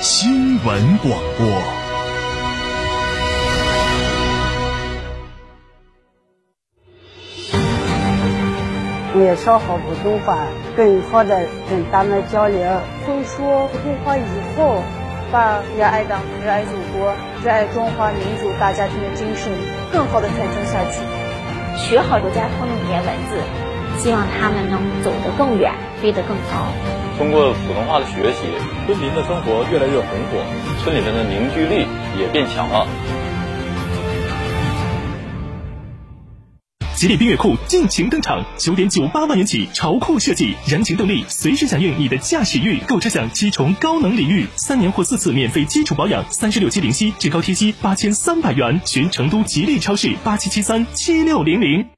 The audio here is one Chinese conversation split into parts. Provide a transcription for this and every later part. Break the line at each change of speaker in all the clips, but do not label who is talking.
新闻广播。
也说好普通话，更好的跟他们交流。会说普通话以后，把热爱党、热爱祖国、热爱中华民族大家庭的精神更好的传承下去。
学好儒家通用语言文字，希望他们能走得更远，飞得更高。
通过普通话的学习，村民的生活越来越红火，村里面的凝聚力也变强了。
吉利缤越酷尽情登场，九点九八万元起，潮酷设计，燃情动力，随时响应你的驾驶欲。购车享七重高能礼遇，三年或四次免费基础保养，三十六期零息，至高贴息八千三百元。寻成都吉利超市八七七三七六零零。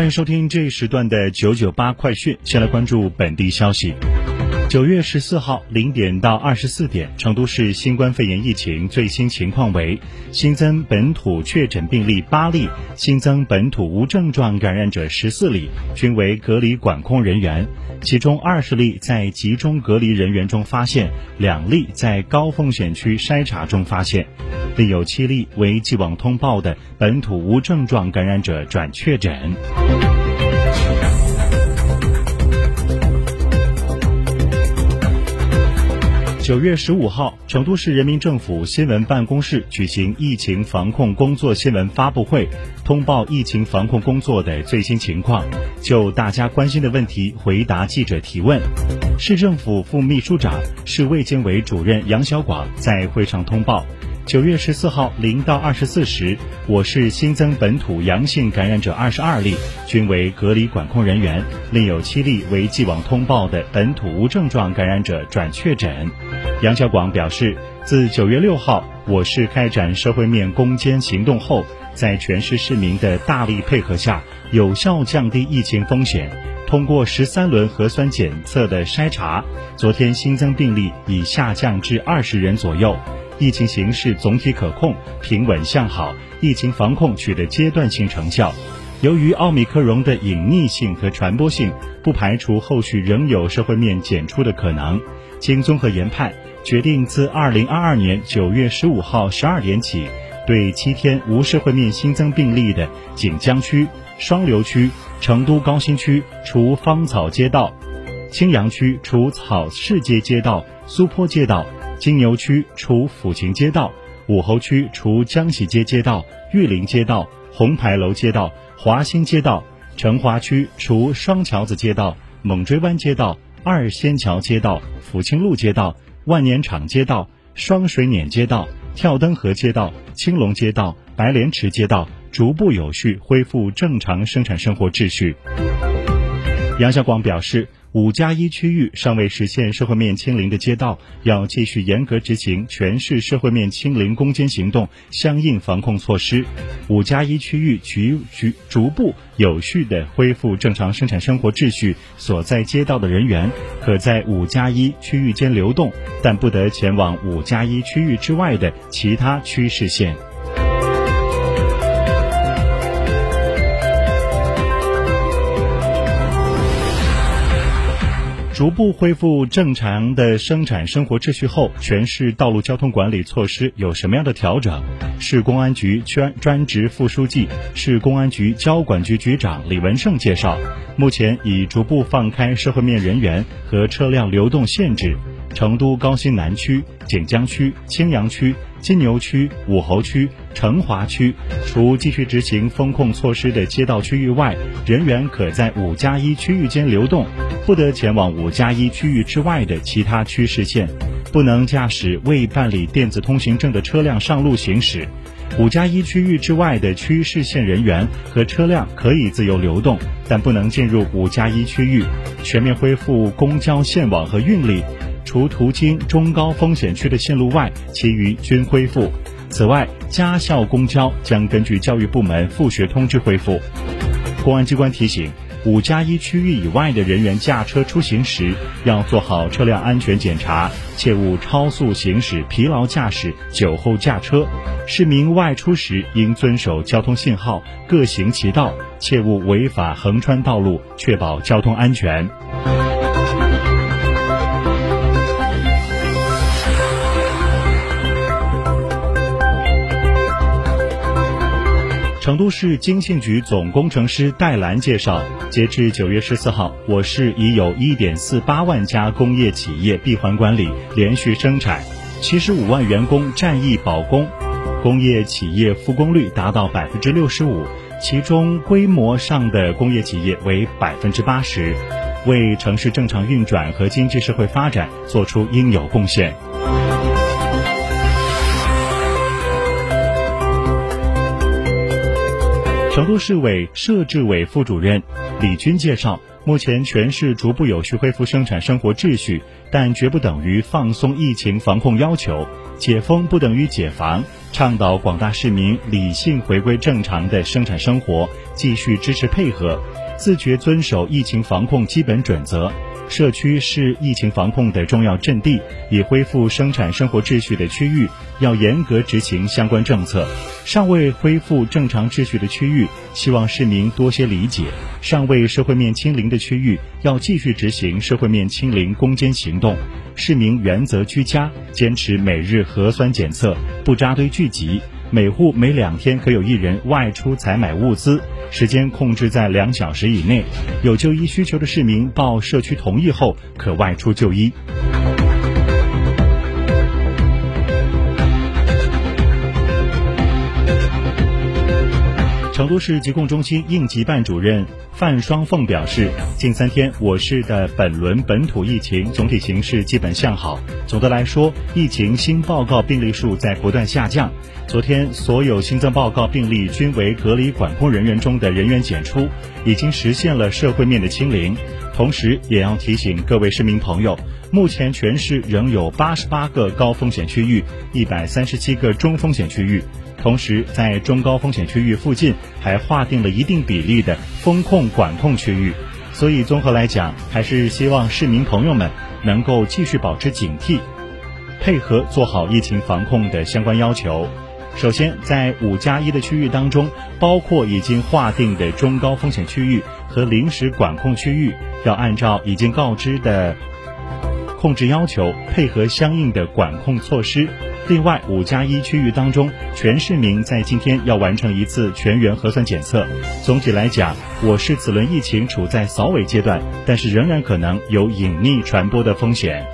欢迎收听这一时段的九九八快讯。先来关注本地消息。九月十四号零点到二十四点，成都市新冠肺炎疫情最新情况为：新增本土确诊病例八例，新增本土无症状感染者十四例，均为隔离管控人员。其中二十例在集中隔离人员中发现，两例在高风险区筛查中发现，另有七例为既往通报的本土无症状感染者转确诊。九月十五号，成都市人民政府新闻办公室举行疫情防控工作新闻发布会，通报疫情防控工作的最新情况，就大家关心的问题回答记者提问。市政府副秘书长、市卫健委主任杨小广在会上通报。九月十四号零到二十四时，我市新增本土阳性感染者二十二例，均为隔离管控人员，另有七例为既往通报的本土无症状感染者转确诊。杨小广表示，自九月六号我市开展社会面攻坚行动后，在全市市民的大力配合下，有效降低疫情风险。通过十三轮核酸检测的筛查，昨天新增病例已下降至二十人左右。疫情形势总体可控，平稳向好，疫情防控取得阶段性成效。由于奥密克戎的隐匿性和传播性，不排除后续仍有社会面检出的可能。经综合研判，决定自二零二二年九月十五号十二点起，对七天无社会面新增病例的锦江区、双流区、成都高新区除芳草街道、青羊区除草市街街道、苏坡街道。金牛区除抚琴街道，武侯区除江喜街街道、玉林街道、红牌楼街道、华新街道，成华区除双桥子街道、猛追湾街道、二仙桥街道、抚清路街道、万年场街道、双水碾街道、跳灯河街道、青龙街道、白莲池街道，逐步有序恢复正常生产生活秩序。杨小广表示。五加一区域尚未实现社会面清零的街道，要继续严格执行全市社会面清零攻坚行动相应防控措施。五加一区域逐逐逐步有序地恢复正常生产生活秩序所在街道的人员，可在五加一区域间流动，但不得前往五加一区域之外的其他区市县。逐步恢复正常的生产生活秩序后，全市道路交通管理措施有什么样的调整？市公安局专专职副书记、市公安局交管局局长李文胜介绍，目前已逐步放开社会面人员和车辆流动限制。成都高新南区、锦江区、青羊区、金牛区、武侯区、成华区，除继续执行封控措施的街道区域外，人员可在五加一区域间流动，不得前往五加一区域之外的其他区市县，不能驾驶未办理电子通行证的车辆上路行驶。五加一区域之外的区市县人员和车辆可以自由流动，但不能进入五加一区域。全面恢复公交线网和运力。除途经中高风险区的线路外，其余均恢复。此外，家校公交将根据教育部门复学通知恢复。公安机关提醒，五加一区域以外的人员驾车出行时，要做好车辆安全检查，切勿超速行驶、疲劳驾驶、酒后驾车。市民外出时应遵守交通信号，各行其道，切勿违法横穿道路，确保交通安全。成都市经信局总工程师戴兰介绍，截至九月十四号，我市已有一点四八万家工业企业闭环管理，连续生产，七十五万员工战役保工，工业企业复工率达到百分之六十五，其中规模上的工业企业为百分之八十，为城市正常运转和经济社会发展做出应有贡献。成都市委设置委副主任李军介绍，目前全市逐步有序恢复生产生活秩序，但绝不等于放松疫情防控要求。解封不等于解防，倡导广大市民理性回归正常的生产生活，继续支持配合，自觉遵守疫情防控基本准则。社区是疫情防控的重要阵地，已恢复生产生活秩序的区域要严格执行相关政策；尚未恢复正常秩序的区域，希望市民多些理解；尚未社会面清零的区域，要继续执行社会面清零攻坚行动。市民原则居家，坚持每日核酸检测，不扎堆聚集。每户每两天可有一人外出采买物资，时间控制在两小时以内。有就医需求的市民报社区同意后，可外出就医。成都市疾控中心应急办主任范双凤表示，近三天我市的本轮本土疫情总体形势基本向好。总的来说，疫情新报告病例数在不断下降。昨天，所有新增报告病例均为隔离管控人员中的人员检出，已经实现了社会面的清零。同时，也要提醒各位市民朋友，目前全市仍有八十八个高风险区域，一百三十七个中风险区域。同时，在中高风险区域附近还划定了一定比例的风控管控区域，所以综合来讲，还是希望市民朋友们能够继续保持警惕，配合做好疫情防控的相关要求。首先，在五加一的区域当中，包括已经划定的中高风险区域和临时管控区域，要按照已经告知的控制要求，配合相应的管控措施。另外，五加一区域当中，全市民在今天要完成一次全员核酸检测。总体来讲，我市此轮疫情处在扫尾阶段，但是仍然可能有隐匿传播的风险。